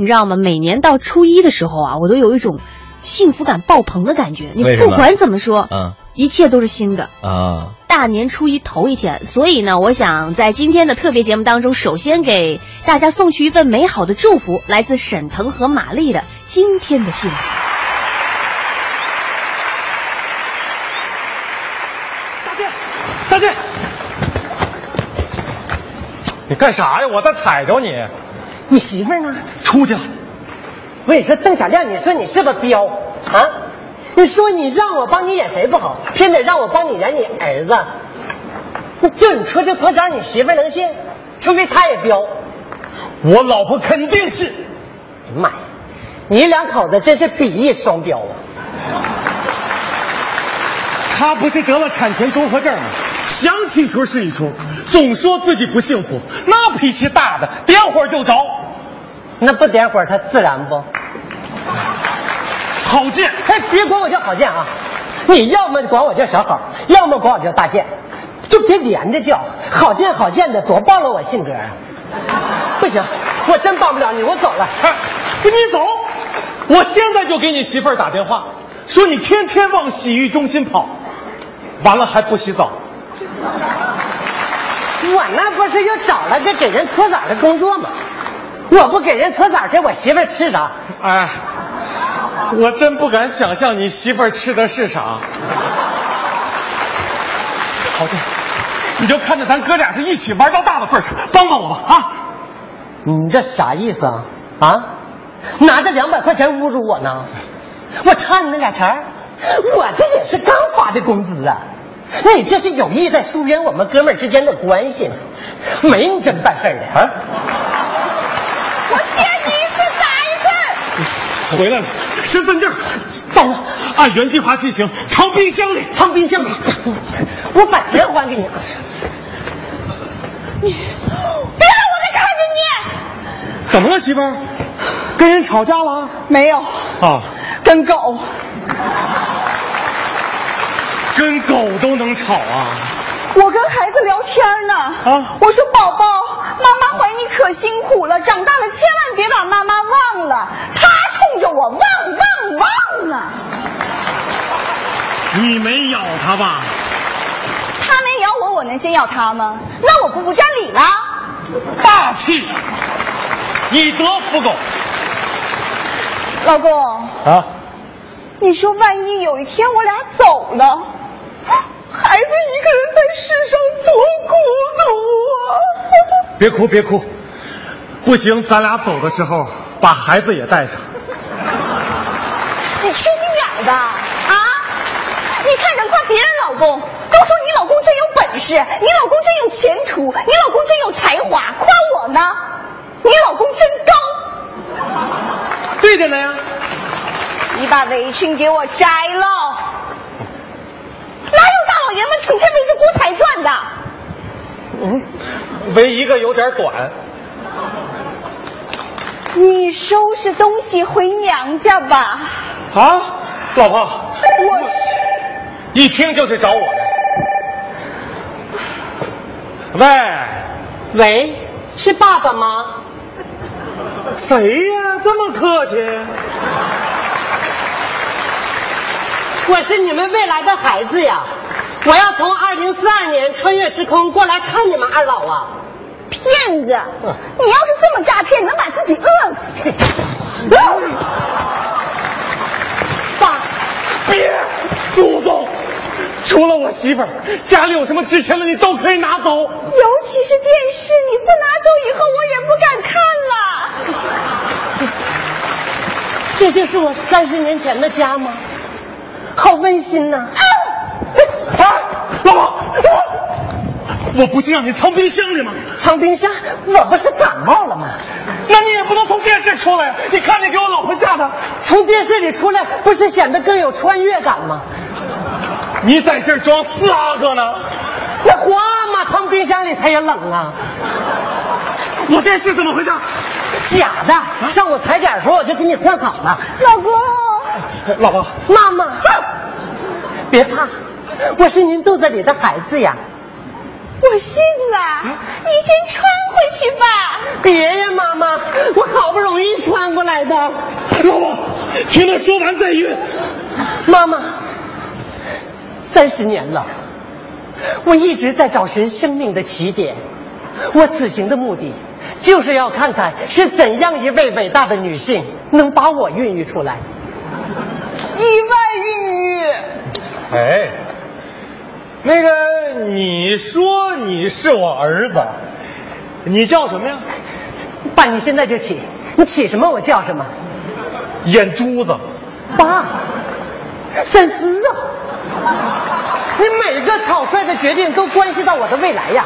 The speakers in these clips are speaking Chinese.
你知道吗？每年到初一的时候啊，我都有一种幸福感爆棚的感觉。你不管怎么说，嗯一切都是新的。啊，大年初一头一天，所以呢，我想在今天的特别节目当中，首先给大家送去一份美好的祝福，来自沈腾和马丽的今天的幸福。大姐，你干啥呀？我再踩着你。你媳妇儿呢？出去了。我跟你说，邓小亮，你说你是不是彪啊？你说你让我帮你演谁不好，偏得让我帮你演你儿子。就你出这破招，你媳妇能信？除非她也彪。我老婆肯定是。哎呀妈呀，你两口子真是比翼双彪啊！她不是得了产前综合症吗？想起一出是一出，总说自己不幸福，那脾气大的，点火就着。那不点火它，自燃不？郝建，哎，别管我叫郝建啊！你要么管我叫小郝，要么管我叫大建，就别连着叫。郝建郝建的，多暴露我性格啊！不行，我真帮不了你，我走了。哎，你走！我现在就给你媳妇儿打电话，说你天天往洗浴中心跑，完了还不洗澡。我那不是又找了个给人搓澡的工作吗？我不给人搓澡，去我媳妇儿吃啥？哎，我真不敢想象你媳妇儿吃的是啥。好的，你就看着咱哥俩是一起玩到大的份上，帮帮我吧啊！你这啥意思啊？啊，拿着两百块钱侮辱我呢？我差你那俩钱儿我这也是刚发的工资啊！你这是有意在疏远我们哥们儿之间的关系呢？没你这么办事儿的啊！我见你一次打一次。回来了，身份证到了，按原计划进行，藏冰箱里。藏冰箱里，我把钱还给你。你别让我再看见你！怎么了，媳妇儿？跟人吵架了？没有，啊，跟狗。跟狗都能吵啊？我跟孩子聊天呢，啊我说宝宝，妈妈怀你可辛苦了，长大了千万别把妈妈忘了。他冲着我汪汪汪啊！你没咬他吧？他没咬我，我能先咬他吗？那我不不占理了？大气，以德服狗老公，啊！你说万一有一天我俩走了，孩子一个人在世上多孤独啊！别哭，别哭，不行，咱俩走的时候把孩子也带上。你缺心眼儿的啊！你看人夸别人老公，都说你老公真有本事，你老公真有前途，你老公真有才华，夸我呢，你老公真高。对的呢呀。你把围裙给我摘了，哪有大老爷们整天围着锅台转的？嗯，围一个有点短。你收拾东西回娘家吧。啊，老婆，我一听就是找我的。喂，喂，是爸爸吗？谁呀？这么客气？我是你们未来的孩子呀！我要从二零四二年穿越时空过来看你们二老啊！骗子！你要是这么诈骗，能把自己饿死。爸，别，祖宗！除了我媳妇儿，家里有什么值钱的你都可以拿走。尤其是电视，你不拿走以后，我也不敢看了。这就是我三十年前的家吗？好温馨呐、啊，老婆，我不是让你藏冰箱里吗？藏冰箱，我不是感冒了吗？那你也不能从电视出来呀！你看你给我老婆吓的，从电视里出来，不是显得更有穿越感吗？你在这儿装四阿哥呢？那皇阿玛，藏冰箱里他也冷啊。我电视怎么回事？假的，上午踩点的时候我就给你换好了。老公，老婆，妈妈，别怕，我是您肚子里的孩子呀。我信了，你先穿回去吧。别呀，妈妈，我好不容易穿过来的。老婆，听他说完再晕。妈妈，三十年了，我一直在找寻生命的起点。我此行的目的，就是要看看是怎样一位伟大的女性能把我孕育出来。意外孕育。哎，那个，你说你是我儿子，你叫什么呀？爸，你现在就起，你起什么我叫什么。眼珠子。爸，三思啊！你每个草率的决定都关系到我的未来呀。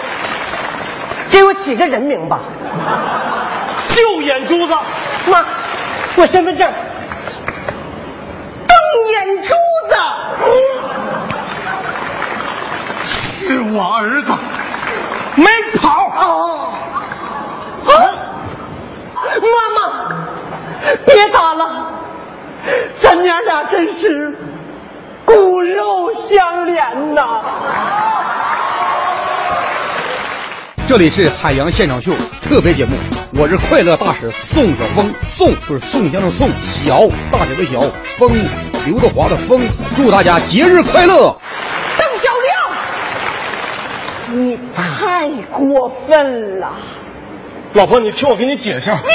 给我起个人名吧。就眼珠子。妈，我身份证。瞪眼珠子。是我儿子，没跑。哦。啊！妈妈，别打了，咱娘俩真是骨肉相连呐。这里是海洋现场秀特别节目，我是快乐大使宋晓峰，宋就是宋江的宋，小大姐的小，峰刘德华的峰，祝大家节日快乐。你太过分了！老婆，你听我给你解释。你就这么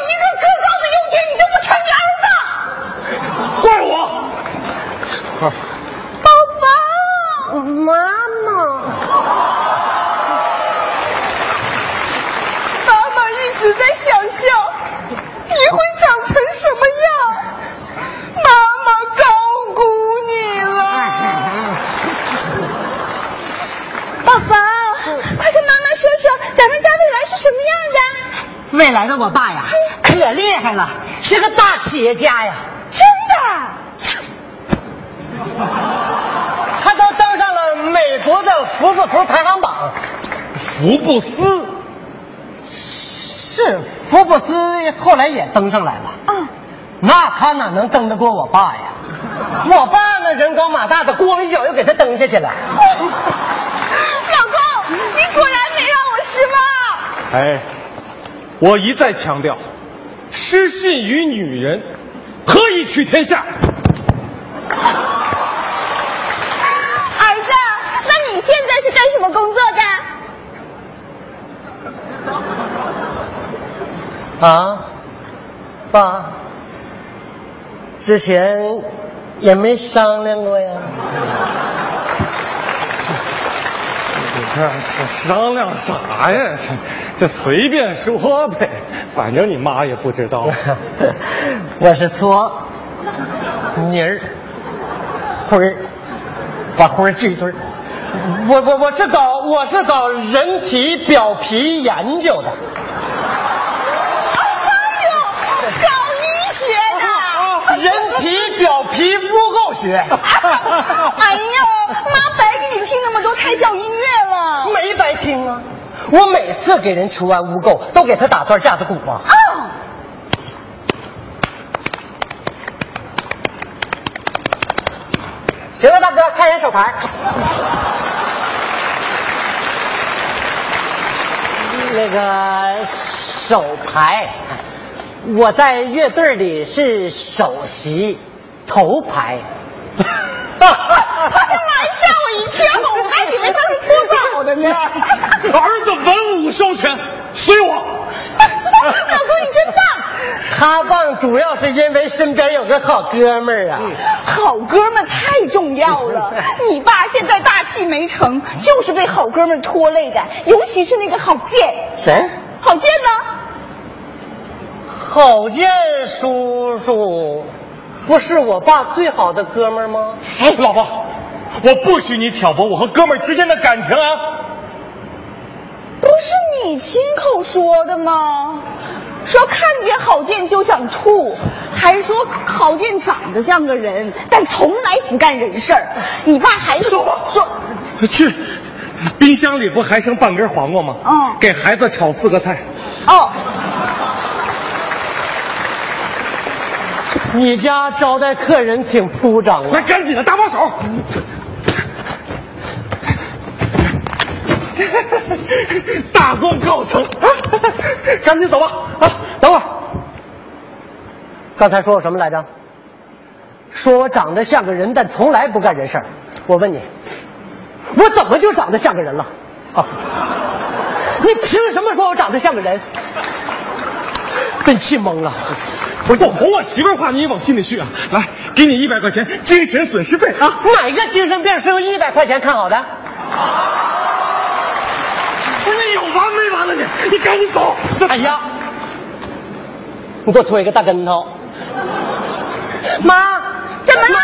一个个高的优点，你就不成你儿子？怪我。宝宝，妈妈。妈妈一直在想象你会长成什么样。妈妈高估你了。宝宝，快跟妈妈说说，咱们家未来是什么样的？未来的我爸呀，可厉害了，是个大企业家呀！真的？他都登上了美国的福布斯排行榜。福布斯？是福布斯，后来也登上来了。嗯。那他哪能登得过我爸呀？我爸那人高马大的，光一脚就给他蹬下去了。老公，你果然没让我失望。哎。我一再强调，失信于女人，何以取天下？儿子，那你现在是干什么工作的？啊，爸，之前也没商量过呀。这商量啥呀？这这随便说呗，反正你妈也不知道。我是搓泥儿灰儿，把灰儿聚一堆儿。我我我是搞我是搞人体表皮研究的。哎呦，搞医学的。人体表皮污垢学。哎呦，妈那么多胎教音乐了。没白听啊。我每次给人除完污垢，都给他打段架子鼓啊！啊！行了，大哥，看人手牌。那个手牌，我在乐队里是首席头牌。哈哈哈哈吓我一跳，我还以为他是搓澡的呢。儿子文武双全，随我。老公你真棒。他棒主要是因为身边有个好哥们儿啊。好哥们太重要了。你爸现在大器没成，就是被好哥们拖累的，尤其是那个郝建。谁？郝建呢？郝建叔叔。不是我爸最好的哥们儿吗？哎，老婆，我不许你挑拨我和哥们儿之间的感情啊！不是你亲口说的吗？说看见郝建就想吐，还说郝建长得像个人，但从来不干人事儿。你爸还说说，去，冰箱里不还剩半根黄瓜吗？嗯，给孩子炒四个菜。哦。你家招待客人挺铺张啊！来，赶紧的，搭把手。大功告成，赶紧走吧！啊，等会儿，刚才说我什么来着？说我长得像个人，但从来不干人事儿。我问你，我怎么就长得像个人了？啊，你凭什么说我长得像个人？被气懵了。不哄我媳妇儿话，你也往心里去啊！来，给你一百块钱精神损失费啊！哪个精神病是用一百块钱看好的？你赶紧走！哎呀，你给我推个大跟头！妈，怎么了？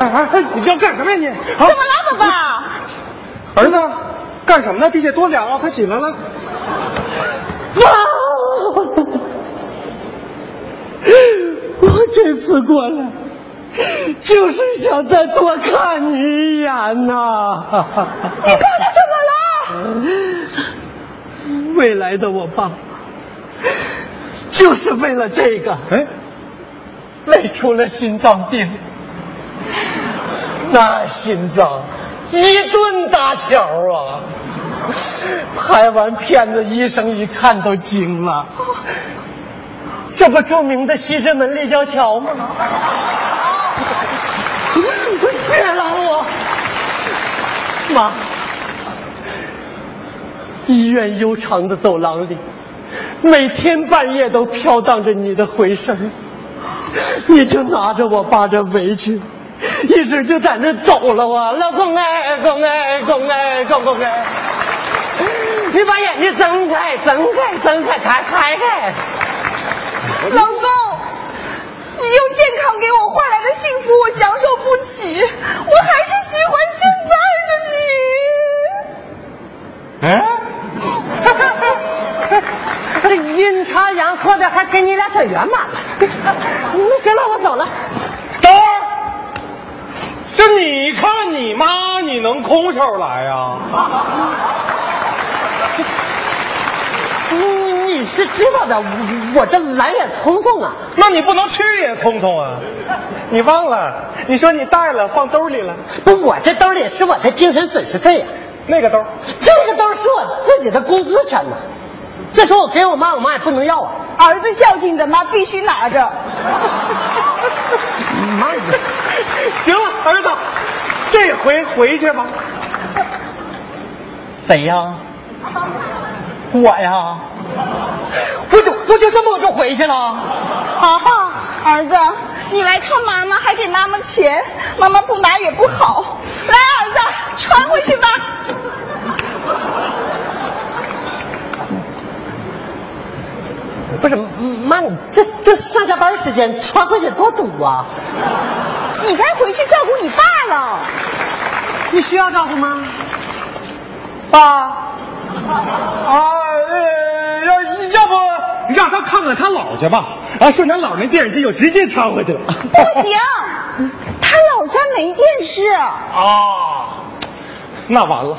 妈妈，哎哎，你要干什么呀你？啊怎么了，宝宝？儿子，干什么呢？地下多凉啊！快起来了。妈！我这次过来，就是想再多看你一眼呐。你爸他怎么了？未来的我爸，就是为了这个，哎，累出了心脏病。那心脏一顿搭桥啊！拍完片子，医生一看都惊了。这不著名的西直门立交桥吗？别拦我，妈！医院悠长的走廊里，每天半夜都飘荡着你的回声，你就拿着我爸这围裙，一直就在那走了啊！老公哎，公哎，公哎，公公哎！你把眼睛睁开，睁开，睁开，开开开！老公，你用健康给我换来的幸福，我享受不起，我还是喜欢现在的你。哎，这阴差阳错的还跟你俩整圆满了。那行了，我走了。等会儿，这你看你妈，你能空手来呀、你 你是知道的，我我这来也匆匆啊。那你不能去也匆匆啊！你忘了？你说你带了，放兜里了，不，我这兜里是我的精神损失费呀、那个兜。这个兜是我自己的工资钱呢。再说我给我妈，我妈也不能要啊。儿子孝敬的妈必须拿着。妈你，行了，儿子，这回回去吧。谁呀？我呀？我就我就这么我就回去了。啊，儿子，你来看妈妈还给妈妈钱，妈妈不拿也不好。来，儿子，穿回去吧。不是妈，你这这上下班时间穿回去多堵啊！你该回去照顾你爸了。你需要照顾吗？爸，啊，呃，要要不让他看看他姥去吧？啊，顺他姥那电视机就直接穿回去了。不行，他老家没电视。啊，那完了。